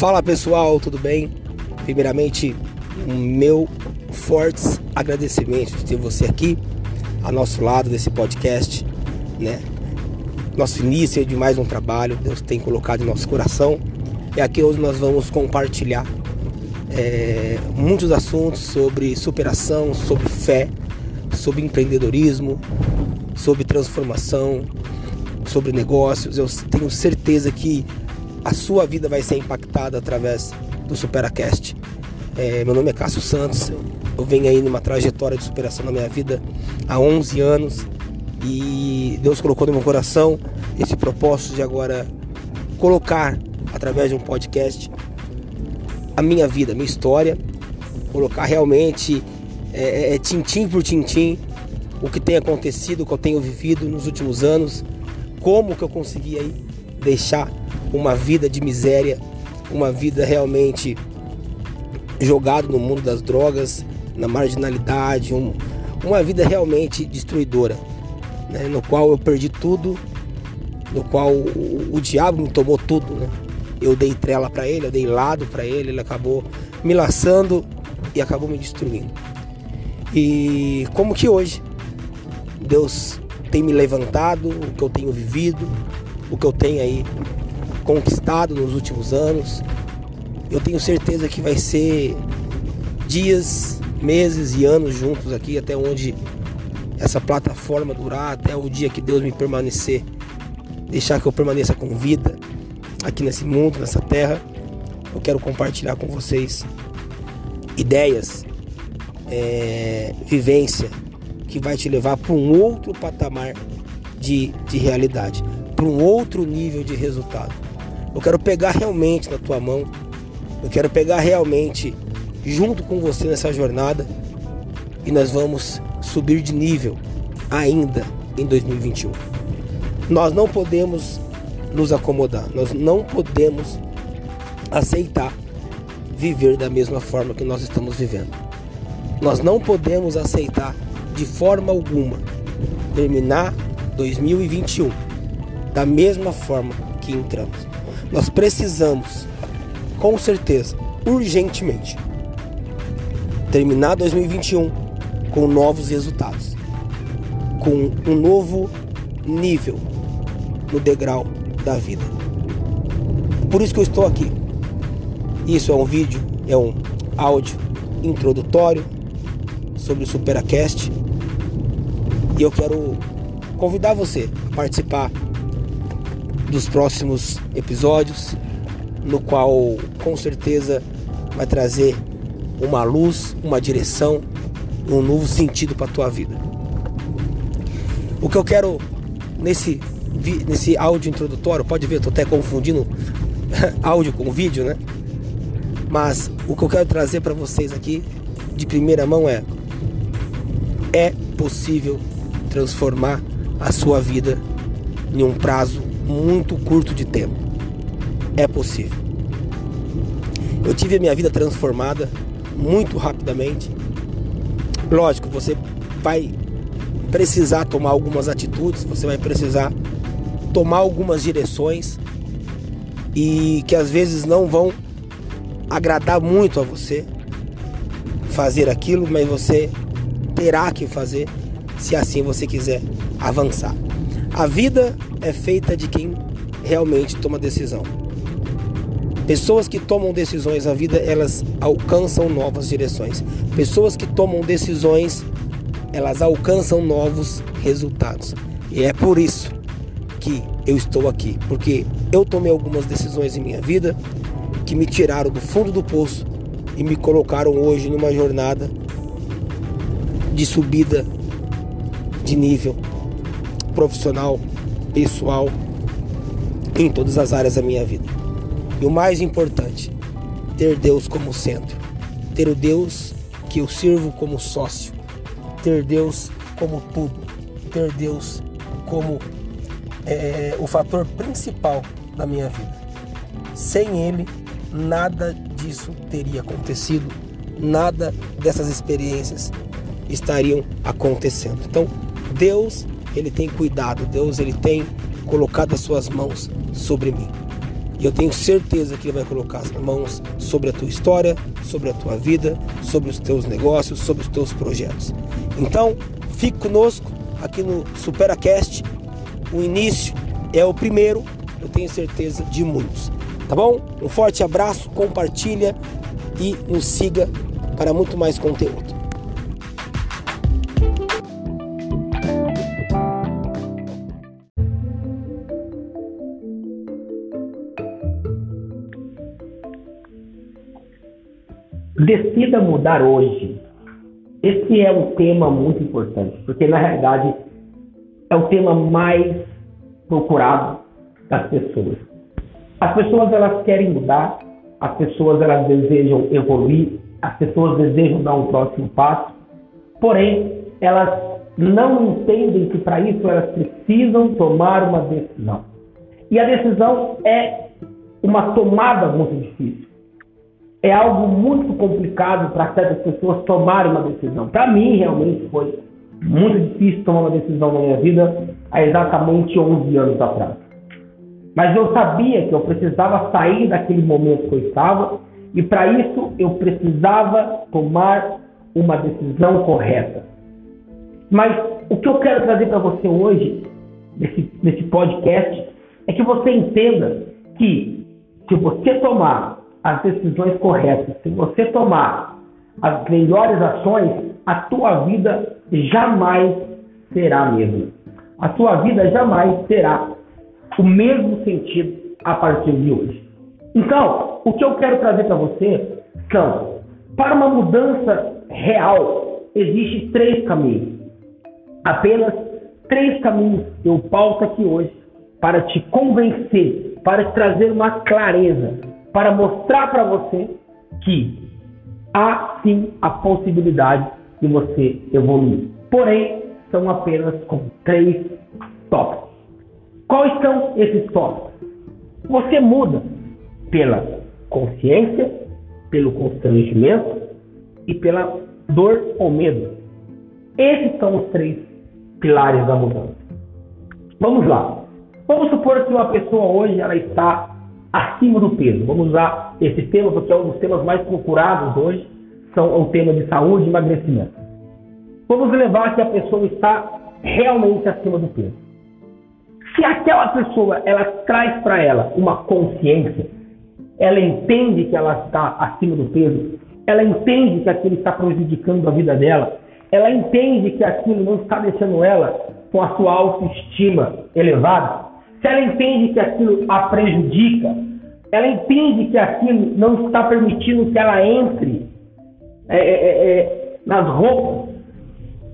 Fala pessoal, tudo bem? Primeiramente, o meu fortes agradecimento de ter você aqui ao nosso lado desse podcast, né? Nosso início de mais um trabalho, Deus tem colocado em nosso coração e aqui hoje nós vamos compartilhar é, muitos assuntos sobre superação, sobre fé, sobre empreendedorismo, sobre transformação, sobre negócios. Eu tenho certeza que a sua vida vai ser impactada através do Superacast. É, meu nome é Cássio Santos, eu venho aí numa trajetória de superação na minha vida há 11 anos e Deus colocou no meu coração esse propósito de agora colocar através de um podcast a minha vida, a minha história, colocar realmente é, é, é tintim por tintim o que tem acontecido, o que eu tenho vivido nos últimos anos, como que eu consegui aí deixar uma vida de miséria, uma vida realmente jogado no mundo das drogas, na marginalidade, um, uma vida realmente destruidora, né? no qual eu perdi tudo, no qual o, o diabo me tomou tudo, né? Eu dei trela para ele, eu dei lado para ele, ele acabou me laçando e acabou me destruindo. E como que hoje Deus tem me levantado, o que eu tenho vivido, o que eu tenho aí conquistado nos últimos anos. Eu tenho certeza que vai ser dias, meses e anos juntos aqui até onde essa plataforma durar, até o dia que Deus me permanecer, deixar que eu permaneça com vida aqui nesse mundo, nessa terra. Eu quero compartilhar com vocês ideias, é, vivência que vai te levar para um outro patamar de, de realidade, para um outro nível de resultado. Eu quero pegar realmente na tua mão. Eu quero pegar realmente junto com você nessa jornada e nós vamos subir de nível ainda em 2021. Nós não podemos nos acomodar, nós não podemos aceitar viver da mesma forma que nós estamos vivendo. Nós não podemos aceitar de forma alguma terminar 2021 da mesma forma que entramos. Nós precisamos, com certeza, urgentemente, terminar 2021 com novos resultados, com um novo nível no degrau da vida. Por isso que eu estou aqui. Isso é um vídeo, é um áudio introdutório sobre o Superacast. E eu quero convidar você a participar dos próximos episódios, no qual com certeza vai trazer uma luz, uma direção, um novo sentido para a tua vida. O que eu quero nesse nesse áudio introdutório, pode ver, tô até confundindo áudio com vídeo, né? Mas o que eu quero trazer para vocês aqui de primeira mão é é possível transformar a sua vida em um prazo muito curto de tempo. É possível. Eu tive a minha vida transformada muito rapidamente. Lógico, você vai precisar tomar algumas atitudes, você vai precisar tomar algumas direções e que às vezes não vão agradar muito a você fazer aquilo, mas você terá que fazer se assim você quiser avançar. A vida é feita de quem realmente toma decisão. Pessoas que tomam decisões na vida, elas alcançam novas direções. Pessoas que tomam decisões, elas alcançam novos resultados. E é por isso que eu estou aqui, porque eu tomei algumas decisões em minha vida que me tiraram do fundo do poço e me colocaram hoje numa jornada de subida de nível profissional, pessoal, em todas as áreas da minha vida. E o mais importante, ter Deus como centro, ter o Deus que eu sirvo como sócio, ter Deus como tudo, ter Deus como é, o fator principal da minha vida. Sem Ele, nada disso teria acontecido, nada dessas experiências estariam acontecendo. Então, Deus, ele tem cuidado, Deus, ele tem colocado as suas mãos sobre mim. E eu tenho certeza que Ele vai colocar as mãos sobre a tua história, sobre a tua vida, sobre os teus negócios, sobre os teus projetos. Então, fique conosco aqui no SuperaCast. O início é o primeiro, eu tenho certeza, de muitos. Tá bom? Um forte abraço, compartilha e nos siga para muito mais conteúdo. Decida mudar hoje. Esse é um tema muito importante, porque na realidade é o tema mais procurado das pessoas. As pessoas elas querem mudar, as pessoas elas desejam evoluir, as pessoas desejam dar um próximo passo, porém elas não entendem que para isso elas precisam tomar uma decisão. E a decisão é uma tomada muito difícil é algo muito complicado para certas pessoas tomarem uma decisão. Para mim, realmente foi muito difícil tomar uma decisão na minha vida há exatamente 11 anos atrás. Mas eu sabia que eu precisava sair daquele momento que eu estava e para isso eu precisava tomar uma decisão correta. Mas o que eu quero trazer para você hoje, nesse, nesse podcast, é que você entenda que se você tomar as decisões corretas, se você tomar as melhores ações, a tua vida jamais será a mesma. A tua vida jamais terá o mesmo sentido a partir de hoje. Então, o que eu quero trazer para você são, para uma mudança real, existem três caminhos. Apenas três caminhos eu pauto aqui hoje para te convencer, para te trazer uma clareza para mostrar para você que há sim a possibilidade de você evoluir. Porém, são apenas com três tópicos. Quais são esses tópicos? Você muda pela consciência, pelo constrangimento e pela dor ou medo. Esses são os três pilares da mudança. Vamos lá. Vamos supor que uma pessoa hoje ela está acima do peso. Vamos usar esse tema porque é um dos temas mais procurados hoje, são o tema de saúde e emagrecimento. Vamos levar que a pessoa está realmente acima do peso. Se aquela pessoa ela traz para ela uma consciência, ela entende que ela está acima do peso, ela entende que aquilo está prejudicando a vida dela, ela entende que aquilo não está deixando ela com a sua autoestima elevada, se ela entende que aquilo a prejudica, ela entende que aquilo não está permitindo que ela entre é, é, é, é, nas roupas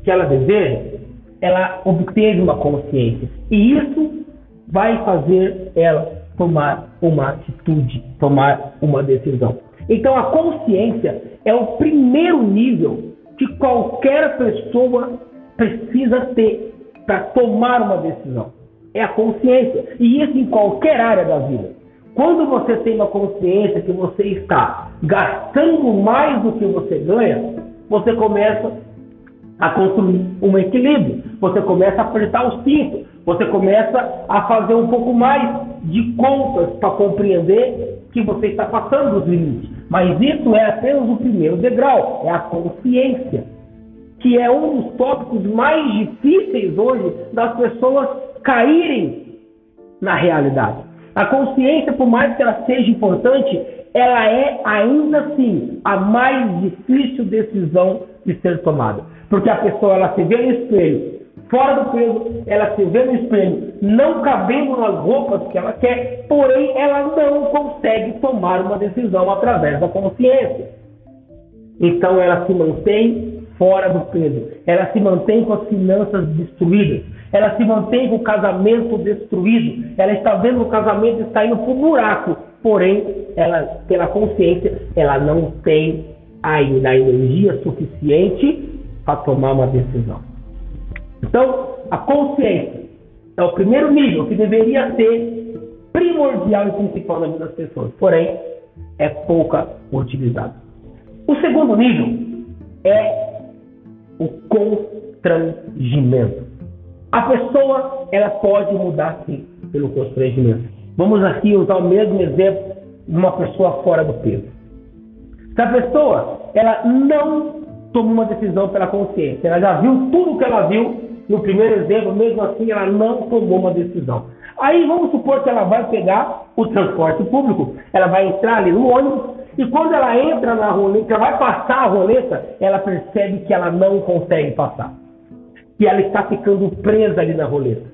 que ela deseja, ela obteve uma consciência. E isso vai fazer ela tomar uma atitude, tomar uma decisão. Então a consciência é o primeiro nível que qualquer pessoa precisa ter para tomar uma decisão é a consciência. E isso em qualquer área da vida. Quando você tem uma consciência que você está gastando mais do que você ganha, você começa a construir um equilíbrio. Você começa a apertar os cintos. Você começa a fazer um pouco mais de contas para compreender que você está passando dos limites. Mas isso é apenas o primeiro degrau, é a consciência, que é um dos tópicos mais difíceis hoje das pessoas caírem na realidade. A consciência, por mais que ela seja importante, ela é ainda assim a mais difícil decisão de ser tomada. Porque a pessoa ela se vê no espelho, fora do peso, ela se vê no espelho, não cabendo nas roupas que ela quer, porém ela não consegue tomar uma decisão através da consciência. Então ela se mantém fora do peso, ela se mantém com as finanças destruídas, ela se mantém com o casamento destruído, ela está vendo o casamento está indo para o buraco, porém, ela, pela consciência, ela não tem ainda a energia suficiente para tomar uma decisão. Então, a consciência é o primeiro nível que deveria ser primordial e principal na vida das pessoas, porém, é pouca utilizado. O segundo nível é o constrangimento. A pessoa ela pode mudar sim pelo constrangimento. Vamos aqui usar o mesmo exemplo de uma pessoa fora do peso. Se a pessoa ela não tomou uma decisão pela consciência, ela já viu tudo o que ela viu no primeiro exemplo, mesmo assim ela não tomou uma decisão. Aí vamos supor que ela vai pegar o transporte público, ela vai entrar ali no ônibus e quando ela entra na roleta, vai passar a roleta, ela percebe que ela não consegue passar. E ela está ficando presa ali na roleta.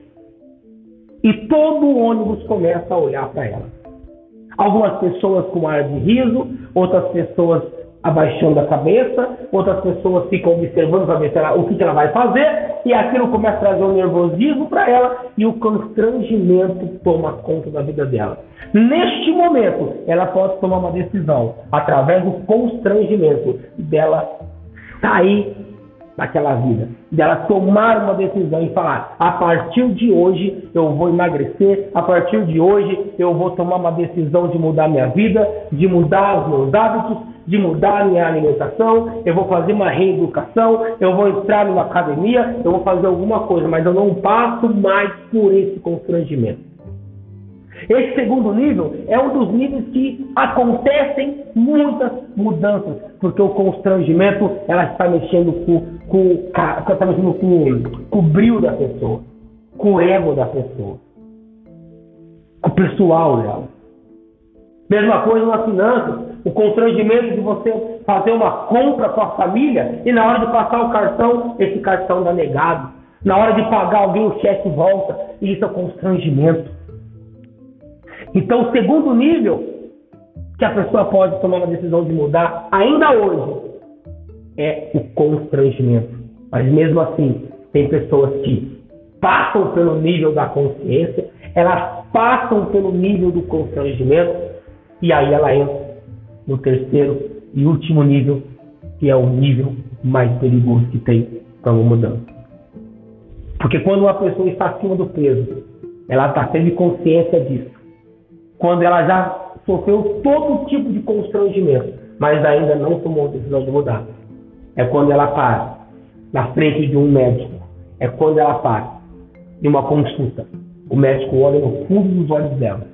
E todo o ônibus começa a olhar para ela. Algumas pessoas com ar de riso, outras pessoas abaixando a cabeça, outras pessoas ficam observando para ver ela, o que, que ela vai fazer, e aquilo começa a trazer um nervosismo para ela e o constrangimento toma conta da vida dela. Neste momento, ela pode tomar uma decisão através do constrangimento dela sair daquela vida, dela tomar uma decisão e falar: a partir de hoje eu vou emagrecer, a partir de hoje eu vou tomar uma decisão de mudar minha vida, de mudar os meus hábitos, de mudar minha alimentação, eu vou fazer uma reeducação, eu vou entrar numa academia, eu vou fazer alguma coisa, mas eu não passo mais por esse constrangimento. Esse segundo nível é um dos níveis que acontecem muitas mudanças, porque o constrangimento ela está mexendo com, com, está mexendo com, com o brilho da pessoa, com o ego da pessoa, com o pessoal dela. Mesma coisa nas finanças, o constrangimento de você fazer uma compra com a família e na hora de passar o cartão, esse cartão dá negado. Na hora de pagar alguém, o cheque volta. E isso é constrangimento. Então, o segundo nível que a pessoa pode tomar uma decisão de mudar, ainda hoje, é o constrangimento. Mas mesmo assim, tem pessoas que passam pelo nível da consciência, elas passam pelo nível do constrangimento, e aí ela entra no terceiro e último nível, que é o nível mais perigoso que tem para uma mudança. Porque quando uma pessoa está acima do peso, ela está tendo consciência disso quando ela já sofreu todo tipo de constrangimento, mas ainda não tomou a decisão de mudar. É quando ela para na frente de um médico. É quando ela para em uma consulta. O médico olha no fundo dos olhos dela.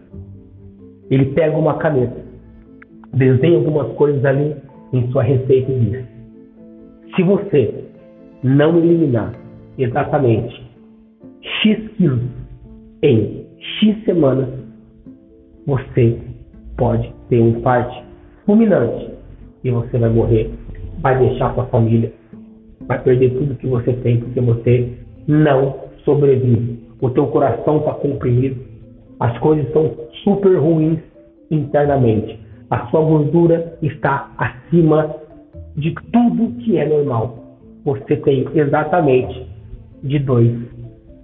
Ele pega uma caneta, desenha algumas coisas ali em sua receita e diz: se você não eliminar exatamente X quilos em X semanas, você pode ter um infarto fulminante e você vai morrer, vai deixar sua família, vai perder tudo que você tem porque você não sobrevive. O teu coração está comprimido, as coisas estão super ruins internamente. A sua gordura está acima de tudo que é normal. Você tem exatamente de dois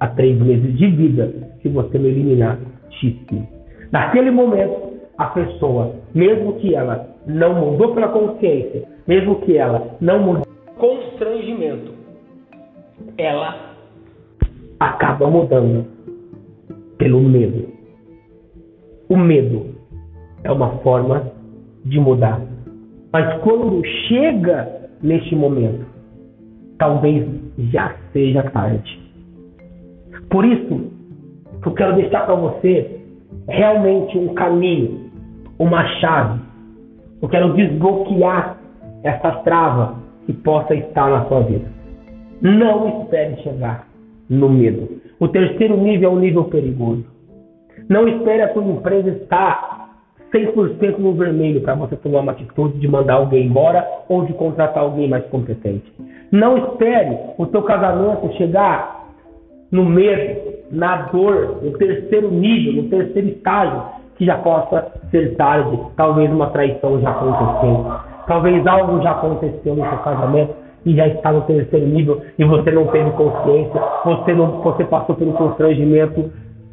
a três meses de vida se você não eliminar X Naquele momento, a pessoa, mesmo que ela não mudou pela consciência, mesmo que ela não mudou constrangimento, ela acaba mudando pelo medo. O medo é uma forma de mudar. Mas quando chega neste momento, talvez já seja tarde. Por isso, eu quero deixar para você realmente um caminho, uma chave. Eu quero desbloquear essa trava que possa estar na sua vida. Não espere chegar no medo. O terceiro nível é o nível perigoso. Não espere a sua empresa estar 100% no vermelho para você tomar uma atitude de mandar alguém embora ou de contratar alguém mais competente. Não espere o seu casamento chegar no medo, na dor, no terceiro nível, no terceiro estágio, que já possa ser tarde. Talvez uma traição já aconteceu. Talvez algo já aconteceu no seu casamento e já está no terceiro nível e você não teve consciência, você, não, você passou pelo constrangimento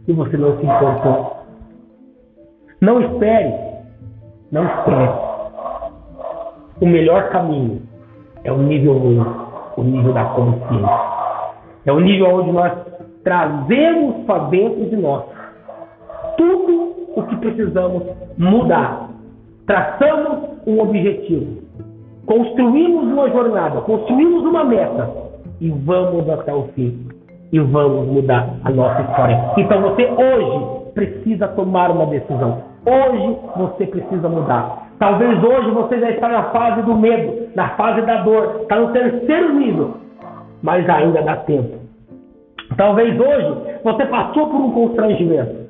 e você não se importou. Não espere, não espere. O melhor caminho é o nível 1, o nível da consciência. É o nível onde nós trazemos para dentro de nós tudo o que precisamos mudar. Traçamos um objetivo, construímos uma jornada, construímos uma meta e vamos até o fim. E vamos mudar a nossa história. Então você hoje precisa tomar uma decisão. Hoje você precisa mudar. Talvez hoje você já está na fase do medo, na fase da dor, está no terceiro nível, mas ainda dá tempo. Talvez hoje você passou por um constrangimento.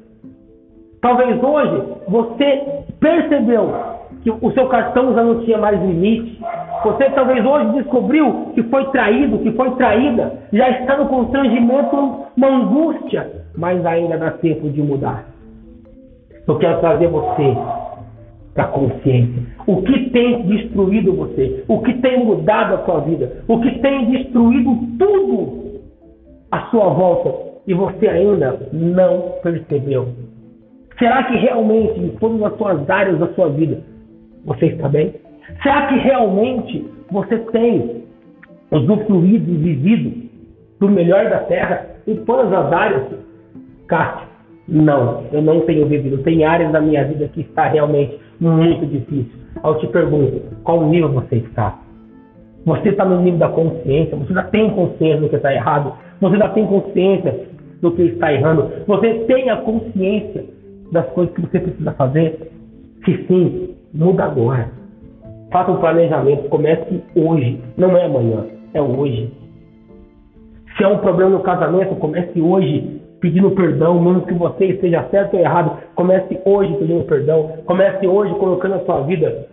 Talvez hoje você percebeu que o seu cartão já não tinha mais limite. Você talvez hoje descobriu que foi traído, que foi traída, já está no constrangimento, uma angústia, mas ainda dá tempo de mudar. Eu quero trazer você para a consciência. O que tem destruído você? O que tem mudado a sua vida? O que tem destruído tudo à sua volta e você ainda não percebeu? Será que realmente em todas as suas áreas da sua vida você está bem? Será que realmente você tem usufruído e vivido do melhor da terra em todas as áreas? Cássio, não, eu não tenho vivido. Tem áreas da minha vida que está realmente muito difícil. Eu te pergunto, qual nível você está? Você está no nível da consciência? Você já tem consciência do que está errado? Você já tem consciência do que está errando? Você tem a consciência das coisas que você precisa fazer? Se sim, muda agora. Faça um planejamento, comece hoje, não é amanhã, é hoje. Se é um problema no casamento, comece hoje pedindo perdão, mesmo que você esteja certo ou errado. Comece hoje pedindo perdão. Comece hoje colocando a sua vida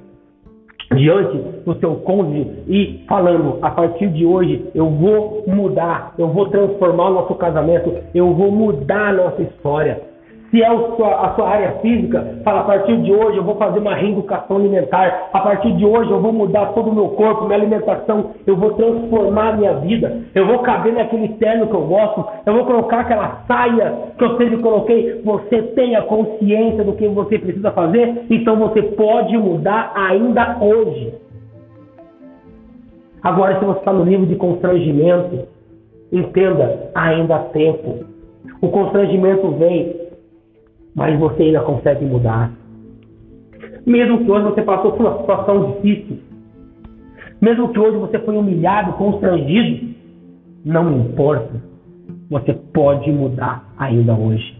diante do seu cônjuge e falando: a partir de hoje eu vou mudar, eu vou transformar o nosso casamento, eu vou mudar a nossa história. Se é a sua área física, fala, a partir de hoje eu vou fazer uma reeducação alimentar. A partir de hoje eu vou mudar todo o meu corpo, minha alimentação. Eu vou transformar a minha vida. Eu vou caber naquele terno que eu gosto. Eu vou colocar aquela saia que eu sempre coloquei. Você tem a consciência do que você precisa fazer. Então você pode mudar ainda hoje. Agora, se você está no nível de constrangimento, entenda, ainda há tempo. O constrangimento vem mas você ainda consegue mudar. Mesmo que hoje você passou por uma situação difícil, mesmo que hoje você foi humilhado, constrangido, não importa. Você pode mudar ainda hoje.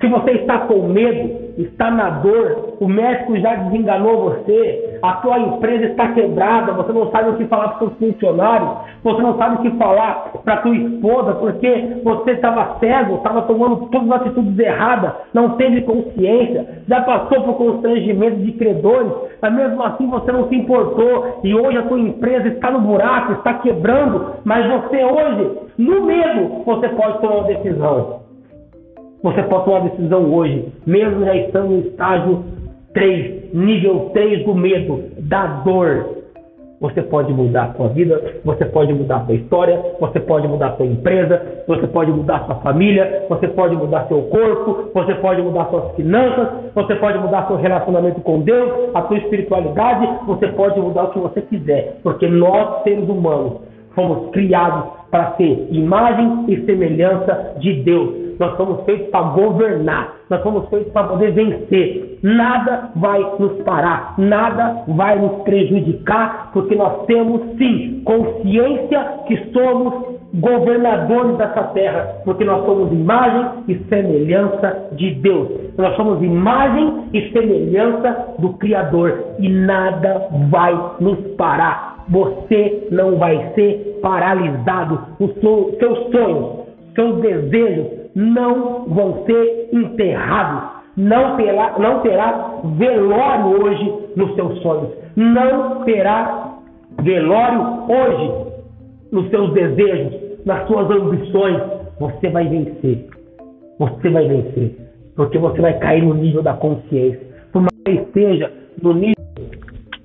Se você está com medo, está na dor, o médico já desenganou você, a tua empresa está quebrada, você não sabe o que falar para os funcionários, você não sabe o que falar para tua esposa, porque você estava cego, estava tomando todas as atitudes erradas, não teve consciência, já passou por constrangimento de credores, mas mesmo assim você não se importou e hoje a tua empresa está no buraco, está quebrando, mas você hoje, no medo, você pode tomar uma decisão. Você pode tomar uma decisão hoje, mesmo já estando no estágio 3, nível 3 do medo, da dor. Você pode mudar a sua vida, você pode mudar a sua história, você pode mudar a sua empresa, você pode mudar a sua família, você pode mudar seu corpo, você pode mudar suas finanças, você pode mudar seu relacionamento com Deus, a sua espiritualidade, você pode mudar o que você quiser, porque nós, seres humanos, fomos criados para ser imagem e semelhança de Deus. Nós fomos feitos para governar, nós fomos feitos para poder vencer. Nada vai nos parar, nada vai nos prejudicar, porque nós temos sim consciência que somos governadores dessa terra, porque nós somos imagem e semelhança de Deus. Nós somos imagem e semelhança do Criador e nada vai nos parar. Você não vai ser paralisado. Seus sonhos, seus desejos não vão ser enterrados. Não terá, não terá velório hoje nos seus sonhos. Não terá velório hoje nos seus desejos, nas suas ambições. Você vai vencer. Você vai vencer. Porque você vai cair no nível da consciência. Por mais que esteja no nível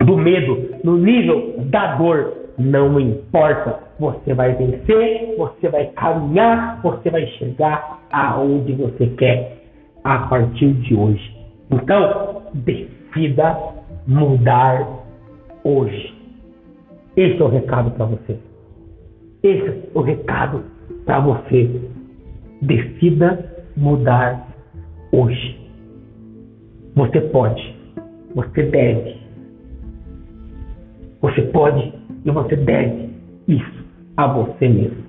do medo, no nível da dor, não importa. Você vai vencer, você vai caminhar, você vai chegar aonde você quer a partir de hoje. Então, decida mudar hoje. Esse é o recado para você. Esse é o recado para você. Decida mudar hoje. Você pode, você deve. Você pode e você deve isso a você mesmo.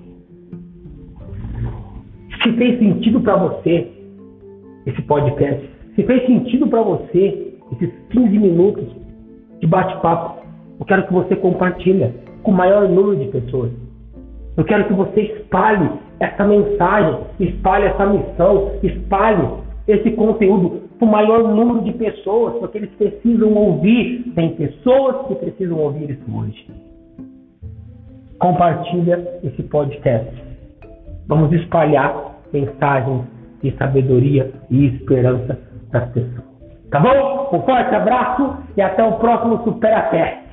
Se fez sentido para você esse podcast. Se fez sentido para você esses 15 minutos de bate-papo, eu quero que você compartilhe com o maior número de pessoas. Eu quero que você espalhe essa mensagem, espalhe essa missão, espalhe esse conteúdo para o maior número de pessoas, porque eles precisam ouvir. Tem pessoas que precisam ouvir isso hoje. Compartilha esse podcast. Vamos espalhar mensagens de sabedoria e esperança das pessoas. Tá bom? Um forte abraço e até o próximo Supera Teste.